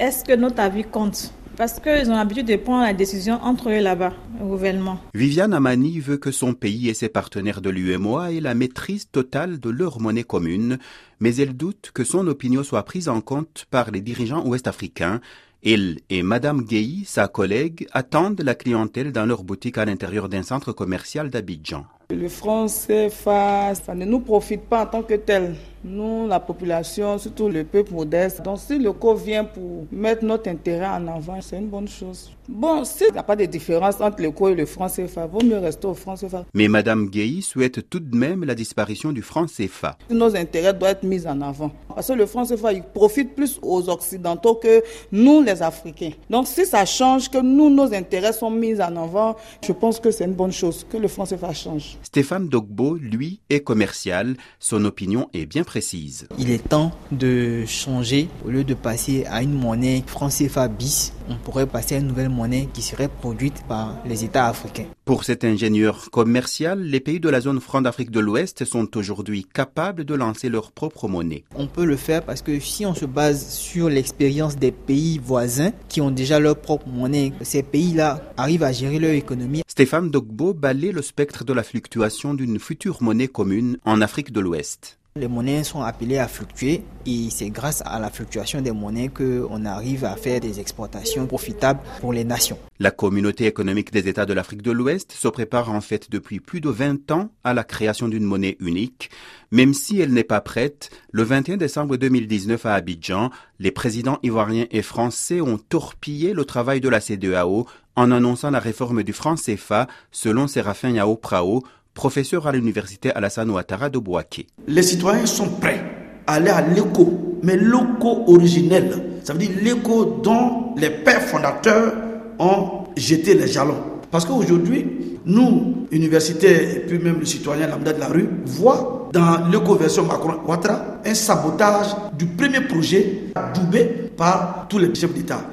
est-ce que notre avis compte? Parce qu'ils ont l'habitude de prendre la décision entre eux là-bas, au gouvernement. Viviane Amani veut que son pays et ses partenaires de l'UMOA aient la maîtrise totale de leur monnaie commune, mais elle doute que son opinion soit prise en compte par les dirigeants ouest-africains. Elle et Madame Gueye, sa collègue, attendent la clientèle dans leur boutique à l'intérieur d'un centre commercial d'Abidjan. Le franc CFA, ça ne nous profite pas en tant que tel nous, la population, surtout le peuple modeste. Donc si le co vient pour mettre notre intérêt en avant, c'est une bonne chose. Bon, s'il n'y a pas de différence entre le co et le franc CFA, vaut mieux rester au franc CFA. Mais Madame Gueye souhaite tout de même la disparition du franc CFA. Nos intérêts doivent être mis en avant. Parce que le franc CFA, il profite plus aux Occidentaux que nous, les Africains. Donc si ça change, que nous, nos intérêts sont mis en avant, je pense que c'est une bonne chose, que le franc CFA change. Stéphane Dogbo, lui, est commercial. Son opinion est bien précise. Il est temps de changer. Au lieu de passer à une monnaie franc CFA bis, on pourrait passer à une nouvelle monnaie qui serait produite par les États africains. Pour cet ingénieur commercial, les pays de la zone franc d'Afrique de l'Ouest sont aujourd'hui capables de lancer leur propre monnaie. On peut le faire parce que si on se base sur l'expérience des pays voisins qui ont déjà leur propre monnaie, ces pays-là arrivent à gérer leur économie. Stéphane Dogbo balaye le spectre de la fluctuation d'une future monnaie commune en Afrique de l'Ouest. Les monnaies sont appelées à fluctuer et c'est grâce à la fluctuation des monnaies qu'on arrive à faire des exportations profitables pour les nations. La communauté économique des États de l'Afrique de l'Ouest se prépare en fait depuis plus de 20 ans à la création d'une monnaie unique. Même si elle n'est pas prête, le 21 décembre 2019 à Abidjan, les présidents ivoiriens et français ont torpillé le travail de la CDAO en annonçant la réforme du franc CFA selon Séraphin Yao Prao, professeur à l'université Alassane Ouattara de Bouaké. Les citoyens sont prêts à aller à l'écho, mais l'écho originel, ça veut dire l'écho dont les pères fondateurs ont jeté les jalons. Parce qu'aujourd'hui, nous, universitaires et puis même les citoyens lambda de la rue, voient dans l'éco-version Macron-Ouattara un sabotage du premier projet doublé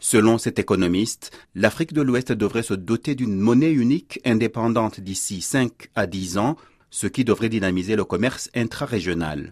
Selon cet économiste, l'Afrique de l'Ouest devrait se doter d'une monnaie unique indépendante d'ici 5 à 10 ans, ce qui devrait dynamiser le commerce intra-régional.